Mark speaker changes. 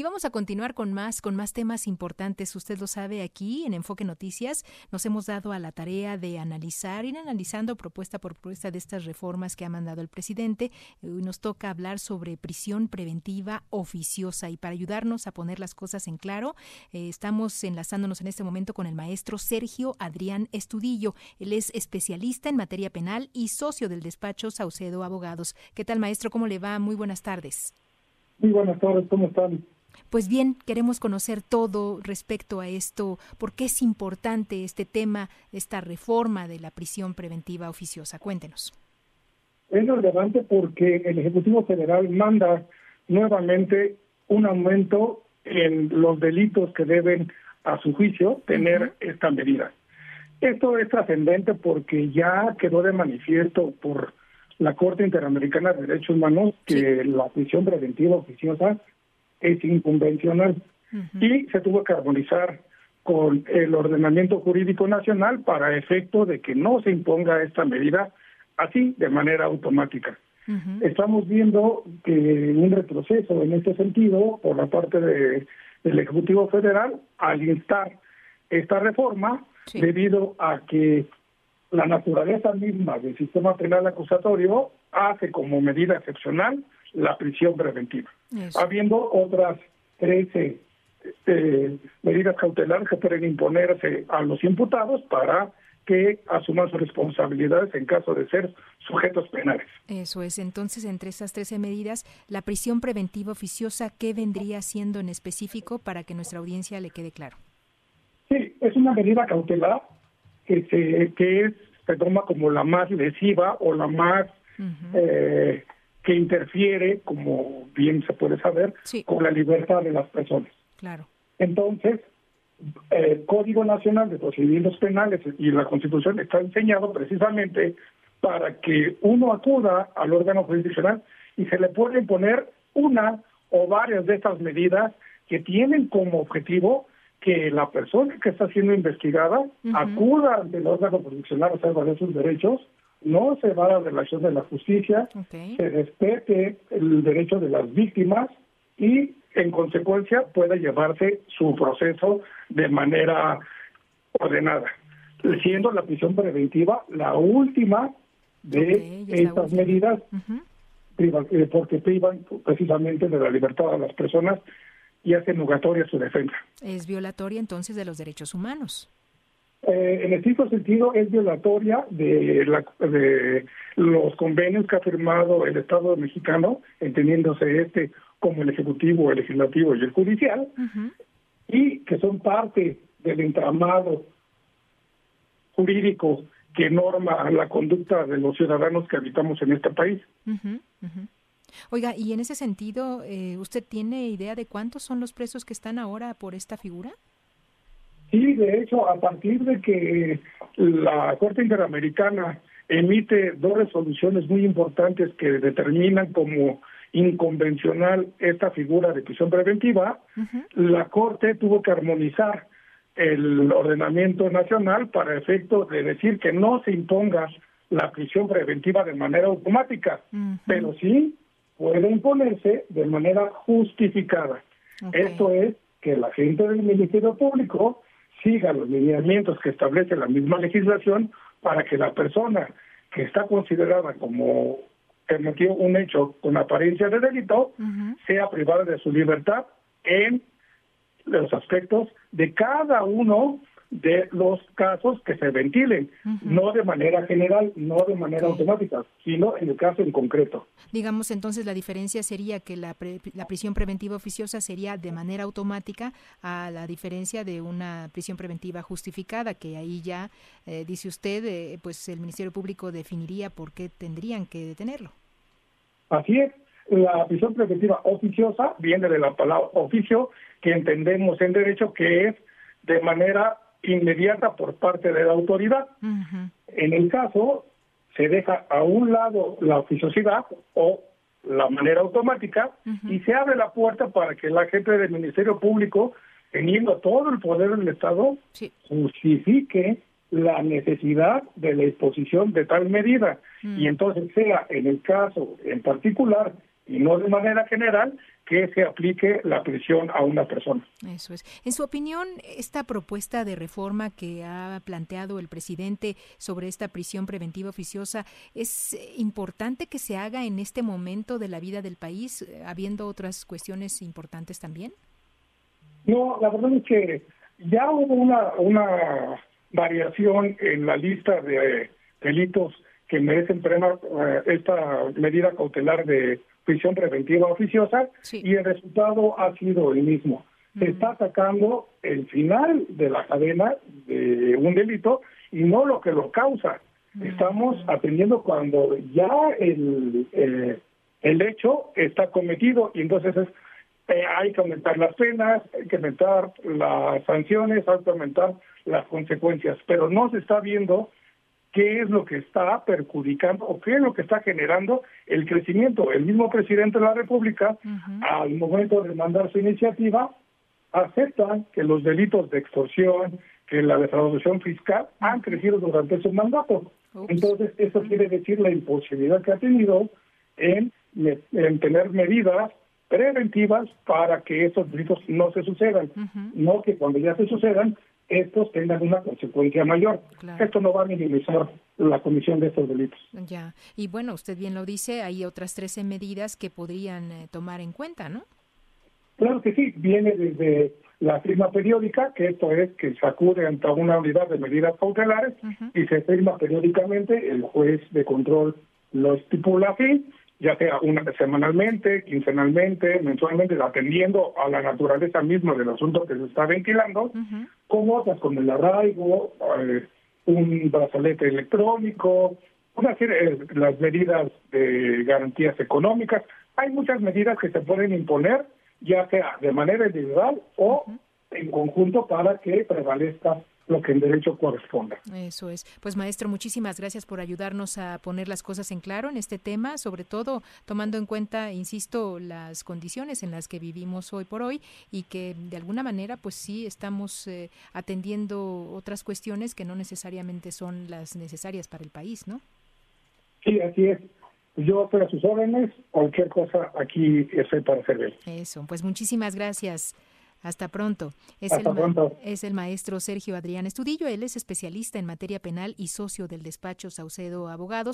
Speaker 1: Y vamos a continuar con más, con más temas importantes. Usted lo sabe aquí en Enfoque Noticias. Nos hemos dado a la tarea de analizar, ir analizando propuesta por propuesta de estas reformas que ha mandado el presidente. Nos toca hablar sobre prisión preventiva oficiosa. Y para ayudarnos a poner las cosas en claro, eh, estamos enlazándonos en este momento con el maestro Sergio Adrián Estudillo. Él es especialista en materia penal y socio del despacho Saucedo Abogados. ¿Qué tal, maestro? ¿Cómo le va? Muy buenas tardes.
Speaker 2: Muy buenas tardes, ¿cómo están?
Speaker 1: Pues bien, queremos conocer todo respecto a esto, por qué es importante este tema, esta reforma de la prisión preventiva oficiosa. Cuéntenos.
Speaker 2: Es relevante porque el Ejecutivo Federal manda nuevamente un aumento en los delitos que deben, a su juicio, tener esta medida. Esto es trascendente porque ya quedó de manifiesto por la Corte Interamericana de Derechos Humanos que la prisión preventiva oficiosa es inconvencional. Y se tuvo que armonizar con el ordenamiento jurídico nacional para efecto de que no se imponga esta medida así de manera automática. Estamos viendo que un retroceso en este sentido por la parte de, del Ejecutivo Federal al instar esta reforma debido a que la naturaleza misma del sistema penal acusatorio hace como medida excepcional la prisión preventiva, habiendo otras 13 eh, medidas cautelares que pueden imponerse a los imputados para que asuman sus responsabilidades en caso de ser sujetos penales.
Speaker 1: Eso es. Entonces, entre esas 13 medidas, la prisión preventiva oficiosa, ¿qué vendría siendo en específico para que nuestra audiencia le quede claro?
Speaker 2: Sí, es una medida cautelar que se que es, se toma como la más lesiva o la más eh, que interfiere, como bien se puede saber, con la libertad de las personas.
Speaker 1: Claro.
Speaker 2: Entonces, el Código Nacional de Procedimientos Penales y la Constitución está enseñado precisamente para que uno acuda al órgano jurisdiccional y se le puede imponer una o varias de estas medidas que tienen como objetivo que la persona que está siendo investigada acuda ante el órgano jurisdiccional a valer sus derechos no se va a la relación de la justicia, se respete el derecho de las víctimas y en consecuencia pueda llevarse su proceso de manera ordenada, siendo la prisión preventiva la última de estas medidas, eh, porque privan precisamente de la libertad de las personas y hacen nugatoria su defensa.
Speaker 1: Es violatoria entonces de los derechos humanos.
Speaker 2: Eh, en estricto sentido es violatoria de, la, de los convenios que ha firmado el Estado mexicano, entendiéndose este como el Ejecutivo, el Legislativo y el Judicial, y que son parte del entramado jurídico que norma la conducta de los ciudadanos que habitamos en este país.
Speaker 1: Oiga, y en ese sentido, eh, ¿usted tiene idea de cuántos son los presos que están ahora por esta figura?
Speaker 2: Sí, de hecho, a partir de que la Corte Interamericana emite dos resoluciones muy importantes que determinan como inconvencional esta figura de prisión preventiva, la Corte tuvo que armonizar el ordenamiento nacional para efecto de decir que no se imponga la prisión preventiva de manera automática, pero sí puede imponerse de manera justificada. Esto es que la gente del Ministerio Público siga los lineamientos que establece la misma legislación para que la persona que está considerada como cometió un hecho con apariencia de delito sea privada de su libertad en los aspectos de cada uno de los casos que se ventilen, no de manera general, no de manera automática, sino en el caso en concreto.
Speaker 1: Digamos entonces la diferencia sería que la, la prisión preventiva oficiosa sería de manera automática a la diferencia de una prisión preventiva justificada, que ahí ya, eh, dice usted, eh, pues el Ministerio Público definiría por qué tendrían que detenerlo.
Speaker 2: Así es, la prisión preventiva oficiosa viene de la palabra oficio, que entendemos en derecho que es de manera inmediata por parte de la autoridad. En el caso, se deja a un lado la oficiosidad o la manera automática y se abre la puerta para que la gente del Ministerio Público, teniendo todo el poder del Estado, justifique la necesidad de la exposición de tal medida. Y entonces sea en el caso en particular y no de manera general que se aplique la prisión a una persona.
Speaker 1: Eso es. En su opinión, esta propuesta de reforma que ha planteado el presidente sobre esta prisión preventiva oficiosa, ¿es importante que se haga en este momento de la vida del país, habiendo otras cuestiones importantes también?
Speaker 2: No, la verdad es que ya hubo una, una variación en la lista de delitos que merecen pena eh, esta medida cautelar de prisión preventiva oficiosa y el resultado ha sido el mismo. Se está atacando el final de la cadena de un delito y no lo que lo causa. Estamos atendiendo cuando ya el, eh, el hecho está cometido y entonces es, eh, hay que aumentar las penas, hay que aumentar las sanciones, hay que aumentar las consecuencias, pero no se está viendo qué es lo que está perjudicando o qué es lo que está generando el crecimiento. El mismo presidente de la República, al momento de mandar su iniciativa, acepta que los delitos de extorsión, que la defraudación fiscal han crecido durante su mandato. Entonces, eso quiere decir la imposibilidad que ha tenido en, en tener medidas preventivas para que esos delitos no se sucedan, no que cuando ya se sucedan estos tengan una consecuencia mayor. Esto no va a minimizar la comisión de estos delitos.
Speaker 1: Ya, y bueno, usted bien lo dice, hay otras 13 medidas que podrían eh, tomar en cuenta, ¿no?
Speaker 2: Claro que sí, viene desde la firma periódica, que esto es que se acude ante una unidad de medidas cautelares y se firma periódicamente, el juez de control lo estipula así, ya sea una semanalmente, quincenalmente, mensualmente, atendiendo a la naturaleza misma del asunto que se está ventilando, como otras con el arraigo, eh, un brazalete electrónico, una serie de las medidas de garantías económicas. Hay muchas medidas que se pueden imponer, ya sea de manera individual o en conjunto para que prevalezca lo que en derecho corresponda.
Speaker 1: Eso es. Pues maestro, muchísimas gracias por ayudarnos a poner las cosas en claro en este tema, sobre todo tomando en cuenta, insisto, las condiciones en las que vivimos hoy por hoy y que de alguna manera pues sí estamos eh, atendiendo otras cuestiones que no necesariamente son las necesarias para el país, ¿no?
Speaker 2: Sí, así es. Yo estoy a sus órdenes, cualquier cosa aquí estoy para servir.
Speaker 1: Eso, pues muchísimas gracias. Hasta pronto.
Speaker 2: Es, el
Speaker 1: es el maestro Sergio Adrián Estudillo. Él es especialista en materia penal y socio del despacho Saucedo Abogados.